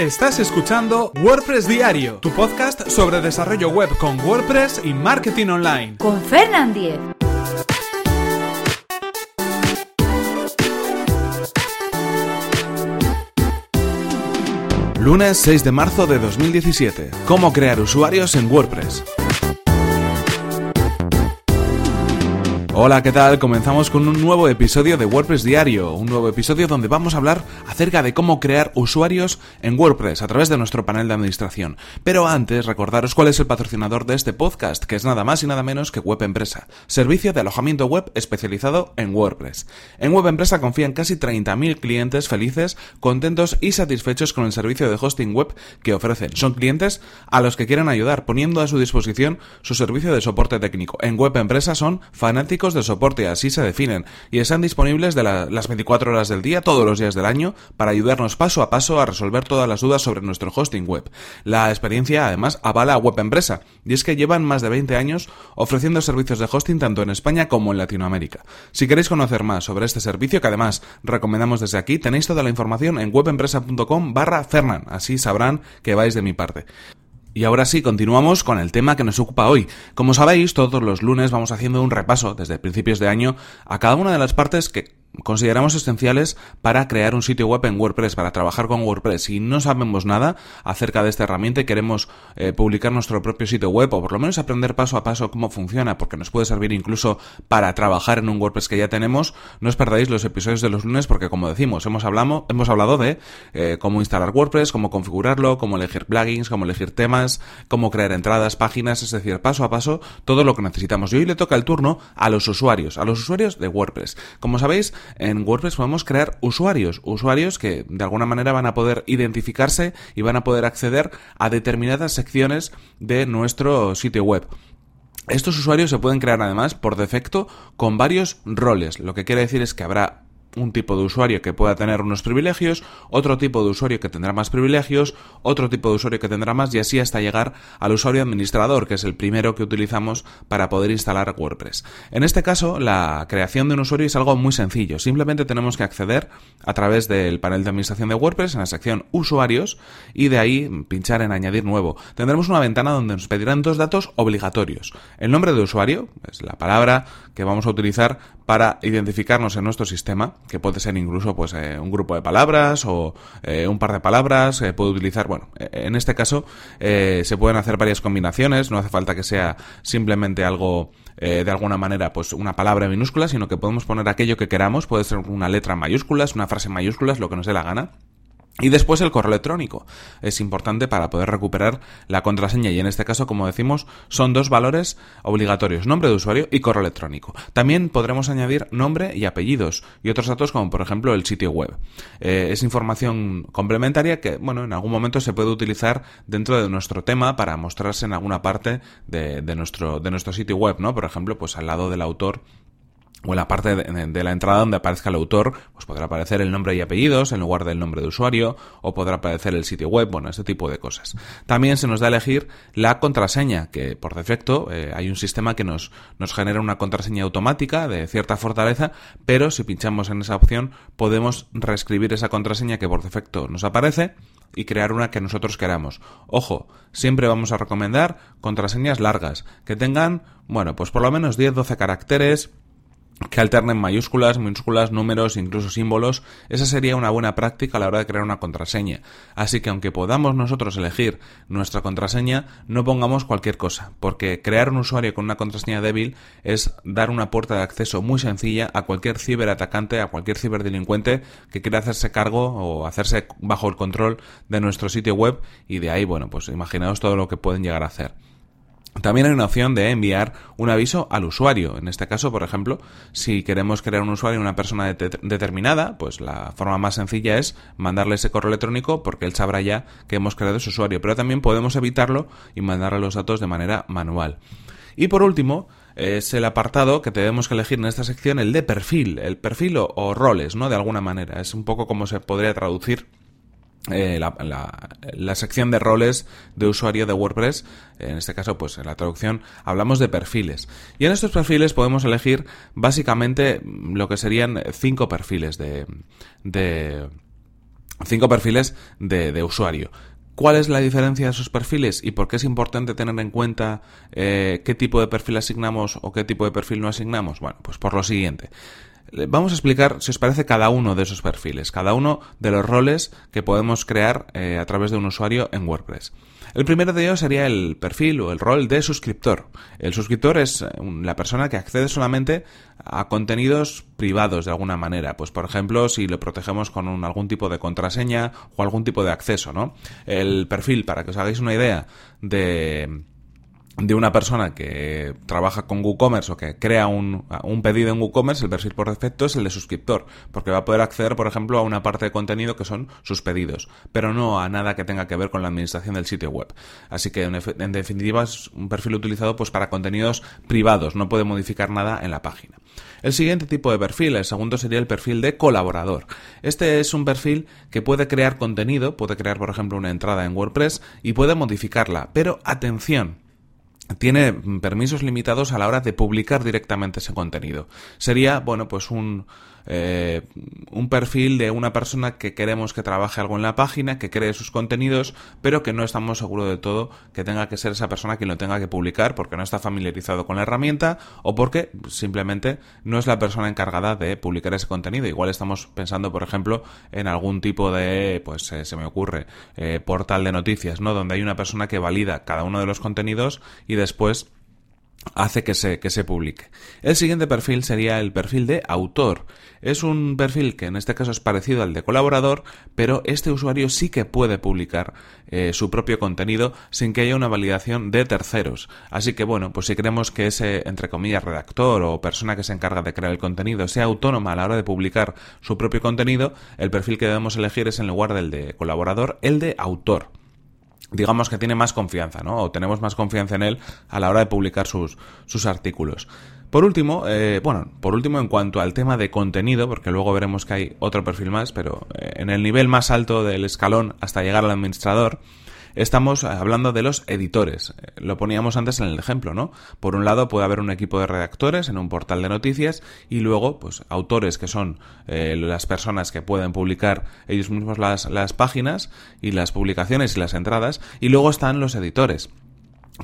Estás escuchando WordPress Diario, tu podcast sobre desarrollo web con WordPress y marketing online. Con Fernand Diez. Lunes 6 de marzo de 2017. ¿Cómo crear usuarios en WordPress? Hola, ¿qué tal? Comenzamos con un nuevo episodio de WordPress Diario, un nuevo episodio donde vamos a hablar acerca de cómo crear usuarios en WordPress a través de nuestro panel de administración. Pero antes, recordaros cuál es el patrocinador de este podcast, que es nada más y nada menos que Web Empresa, servicio de alojamiento web especializado en WordPress. En Web Empresa confían casi 30.000 clientes felices, contentos y satisfechos con el servicio de hosting web que ofrecen. Son clientes a los que quieren ayudar, poniendo a su disposición su servicio de soporte técnico. En Web Empresa son fanáticos de soporte, así se definen, y están disponibles de las 24 horas del día, todos los días del año, para ayudarnos paso a paso a resolver todas las dudas sobre nuestro hosting web. La experiencia, además, avala a Web Empresa, y es que llevan más de 20 años ofreciendo servicios de hosting tanto en España como en Latinoamérica. Si queréis conocer más sobre este servicio, que además recomendamos desde aquí, tenéis toda la información en webempresa.com barra Fernan, así sabrán que vais de mi parte. Y ahora sí, continuamos con el tema que nos ocupa hoy. Como sabéis, todos los lunes vamos haciendo un repaso desde principios de año a cada una de las partes que consideramos esenciales para crear un sitio web en WordPress, para trabajar con WordPress. Si no sabemos nada acerca de esta herramienta y queremos eh, publicar nuestro propio sitio web o por lo menos aprender paso a paso cómo funciona, porque nos puede servir incluso para trabajar en un WordPress que ya tenemos, no os perdáis los episodios de los lunes porque como decimos, hemos hablado, hemos hablado de eh, cómo instalar WordPress, cómo configurarlo, cómo elegir plugins, cómo elegir temas, cómo crear entradas, páginas, es decir, paso a paso todo lo que necesitamos. Y hoy le toca el turno a los usuarios, a los usuarios de WordPress. Como sabéis, en WordPress podemos crear usuarios, usuarios que de alguna manera van a poder identificarse y van a poder acceder a determinadas secciones de nuestro sitio web. Estos usuarios se pueden crear además por defecto con varios roles, lo que quiere decir es que habrá un tipo de usuario que pueda tener unos privilegios, otro tipo de usuario que tendrá más privilegios, otro tipo de usuario que tendrá más y así hasta llegar al usuario administrador, que es el primero que utilizamos para poder instalar WordPress. En este caso, la creación de un usuario es algo muy sencillo. Simplemente tenemos que acceder a través del panel de administración de WordPress en la sección usuarios y de ahí pinchar en añadir nuevo. Tendremos una ventana donde nos pedirán dos datos obligatorios. El nombre de usuario, es la palabra que vamos a utilizar para identificarnos en nuestro sistema, que puede ser incluso pues eh, un grupo de palabras o eh, un par de palabras, eh, puede utilizar, bueno, en este caso se pueden hacer varias combinaciones, no hace falta que sea simplemente algo de alguna manera pues una palabra minúscula, sino que podemos poner aquello que queramos, puede ser una letra en mayúsculas, una frase en mayúsculas, lo que nos dé la gana. Y después el correo electrónico. Es importante para poder recuperar la contraseña y en este caso, como decimos, son dos valores obligatorios, nombre de usuario y correo electrónico. También podremos añadir nombre y apellidos y otros datos como por ejemplo el sitio web. Eh, es información complementaria que, bueno, en algún momento se puede utilizar dentro de nuestro tema para mostrarse en alguna parte de, de nuestro, de nuestro sitio web, ¿no? Por ejemplo, pues al lado del autor o en la parte de, la entrada donde aparezca el autor, pues podrá aparecer el nombre y apellidos en lugar del nombre de usuario, o podrá aparecer el sitio web, bueno, este tipo de cosas. También se nos da a elegir la contraseña, que por defecto eh, hay un sistema que nos, nos genera una contraseña automática de cierta fortaleza, pero si pinchamos en esa opción podemos reescribir esa contraseña que por defecto nos aparece y crear una que nosotros queramos. Ojo, siempre vamos a recomendar contraseñas largas, que tengan, bueno, pues por lo menos 10-12 caracteres, que alternen mayúsculas, minúsculas, números, incluso símbolos, esa sería una buena práctica a la hora de crear una contraseña. Así que aunque podamos nosotros elegir nuestra contraseña, no pongamos cualquier cosa, porque crear un usuario con una contraseña débil es dar una puerta de acceso muy sencilla a cualquier ciberatacante, a cualquier ciberdelincuente que quiera hacerse cargo o hacerse bajo el control de nuestro sitio web y de ahí, bueno, pues imaginaos todo lo que pueden llegar a hacer. También hay una opción de enviar un aviso al usuario. En este caso, por ejemplo, si queremos crear un usuario en una persona determinada, pues la forma más sencilla es mandarle ese correo electrónico porque él sabrá ya que hemos creado ese usuario. Pero también podemos evitarlo y mandarle los datos de manera manual. Y por último, es el apartado que tenemos que elegir en esta sección, el de perfil, el perfil o, o roles, ¿no? De alguna manera. Es un poco como se podría traducir eh, la, sección de roles de usuario de WordPress, en este caso, pues en la traducción hablamos de perfiles. Y en estos perfiles podemos elegir básicamente lo que serían cinco perfiles de, de cinco perfiles de, usuario. ¿Cuál es la diferencia de esos perfiles y por qué es importante tener en cuenta eh, qué tipo de perfil asignamos o qué tipo de perfil no asignamos? Bueno, pues por lo siguiente. Vamos a explicar, si os parece, cada uno de esos perfiles, cada uno de los roles que podemos crear eh, a través de un usuario en WordPress. El primero de ellos sería el perfil o el rol de suscriptor. El suscriptor es eh, la persona que accede solamente a contenidos privados de alguna manera. Pues por ejemplo, si lo protegemos con algún tipo de contraseña o algún tipo de acceso, ¿no? El perfil, para que os hagáis una idea de de una persona que trabaja con WooCommerce o que crea un, pedido en WooCommerce, el perfil por defecto es el de suscriptor, porque va a poder acceder, por ejemplo, a una parte de contenido que son sus pedidos, pero no a nada que tenga que ver con la administración del sitio web. Así que, en, definitiva, es un perfil utilizado pues para contenidos privados, no puede modificar nada en la página. El siguiente tipo de perfil, el segundo sería el perfil de colaborador. Este es un perfil que puede crear contenido, puede crear, por ejemplo, una entrada en WordPress y puede modificarla, pero atención, tiene permisos limitados a la hora de publicar directamente ese contenido. Sería, bueno, pues un, eh, un perfil de una persona que queremos que trabaje algo en la página, que cree sus contenidos, pero que no estamos seguros de todo que tenga que ser esa persona quien lo tenga que publicar porque no está familiarizado con la herramienta o porque simplemente no es la persona encargada de publicar ese contenido. Igual estamos pensando, por ejemplo, en algún tipo de, pues eh, se me ocurre, eh, portal de noticias, ¿no? Donde hay una persona que valida cada uno de los contenidos y después hace que se, que se publique. El siguiente perfil sería el perfil de autor. Es un perfil que en este caso es parecido al de colaborador, pero este usuario sí que puede publicar eh, su propio contenido sin que haya una validación de terceros. Así que bueno, pues si queremos que ese, entre comillas, redactor o persona que se encarga de crear el contenido sea autónoma a la hora de publicar su propio contenido, el perfil que debemos elegir es en lugar del de colaborador, el de autor digamos que tiene más confianza, ¿no? O tenemos más confianza en él a la hora de publicar sus, sus artículos. Por último, eh, bueno, por último en cuanto al tema de contenido, porque luego veremos que hay otro perfil más, pero eh, en el nivel más alto del escalón hasta llegar al administrador, estamos hablando de los editores. Lo poníamos antes en el ejemplo, ¿no? Por un lado puede haber un equipo de redactores en un portal de noticias y luego, pues, autores que son eh, las personas que pueden publicar ellos mismos las, las páginas y las publicaciones y las entradas y luego están los editores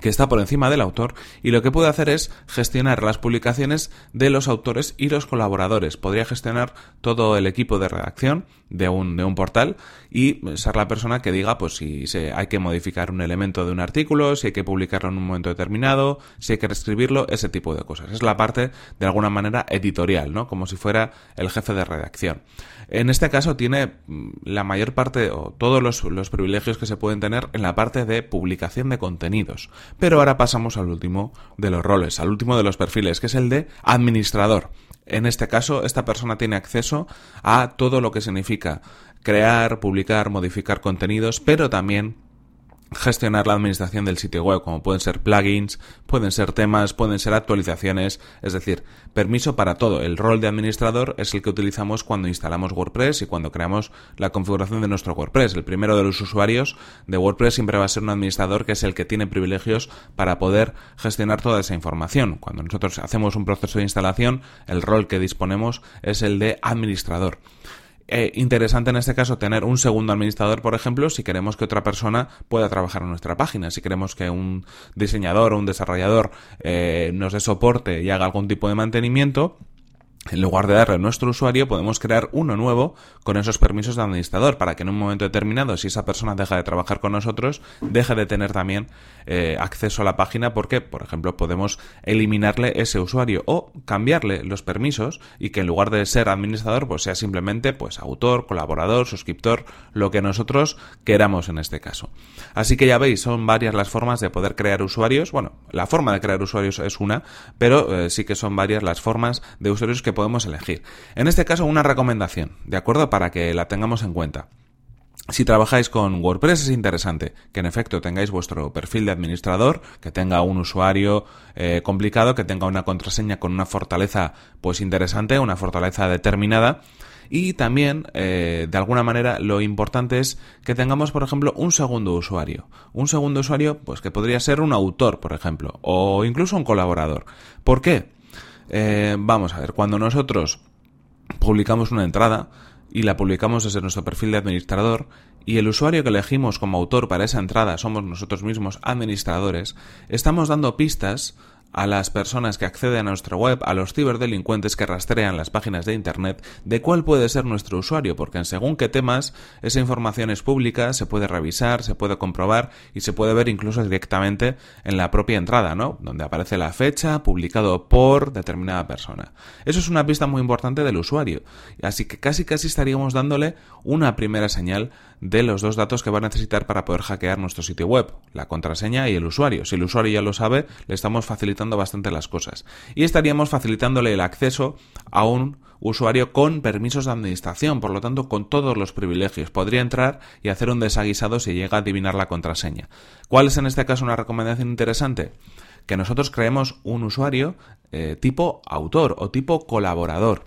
que está por encima del autor y lo que puede hacer es gestionar las publicaciones de los autores y los colaboradores. Podría gestionar todo el equipo de redacción de un, de un portal y ser la persona que diga pues si hay que modificar un elemento de un artículo, si hay que publicarlo en un momento determinado, si hay que reescribirlo, ese tipo de cosas. Es la parte de alguna manera editorial, ¿no? Como si fuera el jefe de redacción. En este caso tiene mm, la mayor parte o todos los, los privilegios que se pueden tener en la parte de publicación de contenidos. Pero ahora pasamos al último de los roles, al último de los perfiles, que es el de administrador. En este caso, esta persona tiene acceso a todo lo que significa crear, publicar, modificar contenidos, pero también gestionar la administración del sitio web, como pueden ser plugins, pueden ser temas, pueden ser actualizaciones, es decir, permiso para todo. El rol de administrador es el que utilizamos cuando instalamos WordPress y cuando creamos la configuración de nuestro WordPress. El primero de los usuarios de WordPress siempre va a ser un administrador que es el que tiene privilegios para poder gestionar toda esa información. Cuando nosotros hacemos un proceso de instalación, el rol que disponemos es el de administrador. Eh, interesante en este caso tener un segundo administrador, por ejemplo, si queremos que otra persona pueda trabajar en nuestra página, si queremos que un diseñador o un desarrollador eh, nos dé soporte y haga algún tipo de mantenimiento, en lugar de darle a nuestro usuario, podemos crear uno nuevo con esos permisos de administrador para que en un momento determinado, si esa persona deja de trabajar con nosotros, deje de tener también eh, acceso a la página porque, por ejemplo, podemos eliminarle ese usuario o cambiarle los permisos y que en lugar de ser administrador, pues sea simplemente pues autor, colaborador, suscriptor, lo que nosotros queramos en este caso. Así que ya veis, son varias las formas de poder crear usuarios. Bueno, la forma de crear usuarios es una, pero eh, sí que son varias las formas de usuarios que podemos elegir. En este caso, una recomendación, ¿de acuerdo? Para que la tengamos en cuenta. Si trabajáis con WordPress es interesante que en efecto tengáis vuestro perfil de administrador, que tenga un usuario eh, complicado, que tenga una contraseña con una fortaleza pues interesante, una fortaleza determinada. Y también, eh, de alguna manera, lo importante es que tengamos, por ejemplo, un segundo usuario. Un segundo usuario, pues que podría ser un autor, por ejemplo, o incluso un colaborador. ¿Por qué? Eh, vamos a ver, cuando nosotros publicamos una entrada y la publicamos desde nuestro perfil de administrador y el usuario que elegimos como autor para esa entrada somos nosotros mismos administradores, estamos dando pistas a las personas que acceden a nuestra web, a los ciberdelincuentes que rastrean las páginas de Internet, de cuál puede ser nuestro usuario, porque en según qué temas esa información es pública, se puede revisar, se puede comprobar y se puede ver incluso directamente en la propia entrada, ¿no? Donde aparece la fecha, publicado por determinada persona. Eso es una pista muy importante del usuario, así que casi casi estaríamos dándole una primera señal de los dos datos que va a necesitar para poder hackear nuestro sitio web, la contraseña y el usuario. Si el usuario ya lo sabe, le estamos facilitando bastante las cosas. Y estaríamos facilitándole el acceso a un usuario con permisos de administración, por lo tanto con todos los privilegios. Podría entrar y hacer un desaguisado si llega a adivinar la contraseña. ¿Cuál es en este caso una recomendación interesante? Que nosotros creemos un usuario eh, tipo autor o tipo colaborador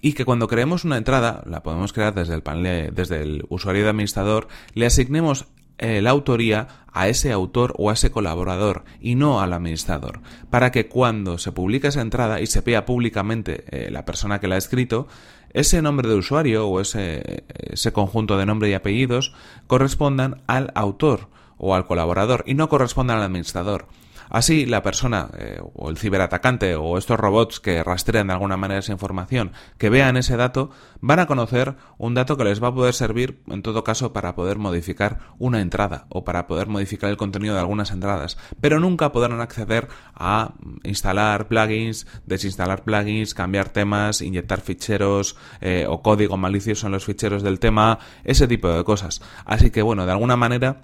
y que cuando creemos una entrada, la podemos crear desde el panel, desde el usuario de administrador, le asignemos eh, la autoría a ese autor o a ese colaborador y no al administrador, para que cuando se publique esa entrada y se vea públicamente eh, la persona que la ha escrito, ese nombre de usuario o ese, ese conjunto de nombre y apellidos correspondan al autor o al colaborador y no correspondan al administrador. Así, la persona eh, o el ciberatacante o estos robots que rastrean de alguna manera esa información, que vean ese dato, van a conocer un dato que les va a poder servir en todo caso para poder modificar una entrada o para poder modificar el contenido de algunas entradas, pero nunca podrán acceder a instalar plugins, desinstalar plugins, cambiar temas, inyectar ficheros eh, o código malicioso en los ficheros del tema, ese tipo de cosas. Así que bueno, de alguna manera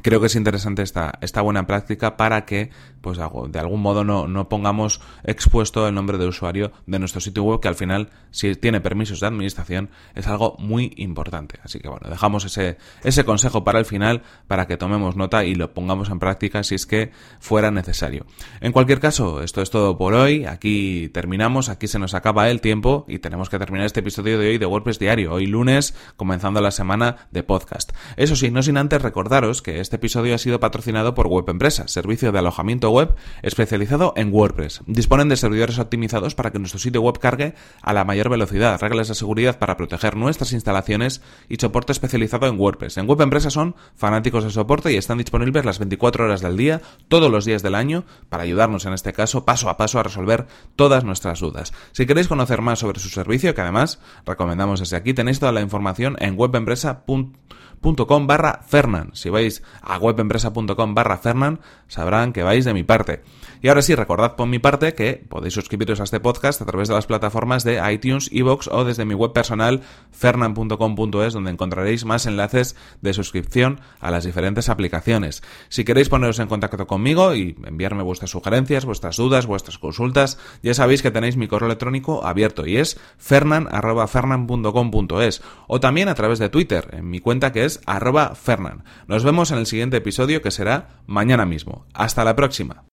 creo que es interesante esta, esta buena práctica para que, pues, de algún modo no, no pongamos expuesto el nombre de usuario de nuestro sitio web, que al final, si tiene permisos de administración, es algo muy importante. Así que bueno, dejamos ese, ese consejo para el final, para que tomemos nota y lo pongamos en práctica si es que fuera necesario. En cualquier caso, esto es todo por hoy. Aquí terminamos, aquí se nos acaba el tiempo y tenemos que terminar este episodio de hoy de WordPress Diario. Hoy lunes, comenzando la semana de podcast. Eso sí, no sin antes recordaros que este episodio ha sido patrocinado por Web Empresa, servicio de alojamiento web especializado en WordPress. Disponen de servidores optimizados para que nuestro sitio web cargue a la mayor velocidad, reglas de seguridad para proteger nuestras instalaciones y soporte especializado en WordPress. En Web Empresa son fanáticos de soporte y están disponibles las 24 horas del día, todos los días del año, para ayudarnos en este caso paso a paso a resolver todas nuestras dudas. Si queréis conocer más sobre su servicio, que además recomendamos desde aquí, tenéis toda la información en webempresa.com barra Fernan. Si vais a webempresa.com barra Fernan, sabrán que vais de mi parte. Y ahora sí, recordad por mi parte que podéis suscribiros a este podcast a través de las plataformas de iTunes, Evox o desde mi web personal fernan.com.es donde encontraréis más enlaces de suscripción a las diferentes aplicaciones. Si queréis poneros en contacto conmigo y enviarme vuestras sugerencias, vuestras dudas, vuestras consultas, ya sabéis que tenéis mi correo electrónico abierto y es fernan.fernan.com.es o también a través de Twitter en mi cuenta que es arroba fernan. Nos vemos en el siguiente episodio que será mañana mismo. Hasta la próxima.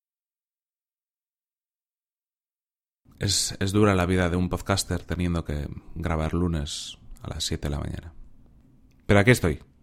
Es, es dura la vida de un podcaster teniendo que grabar lunes a las 7 de la mañana. Pero aquí estoy,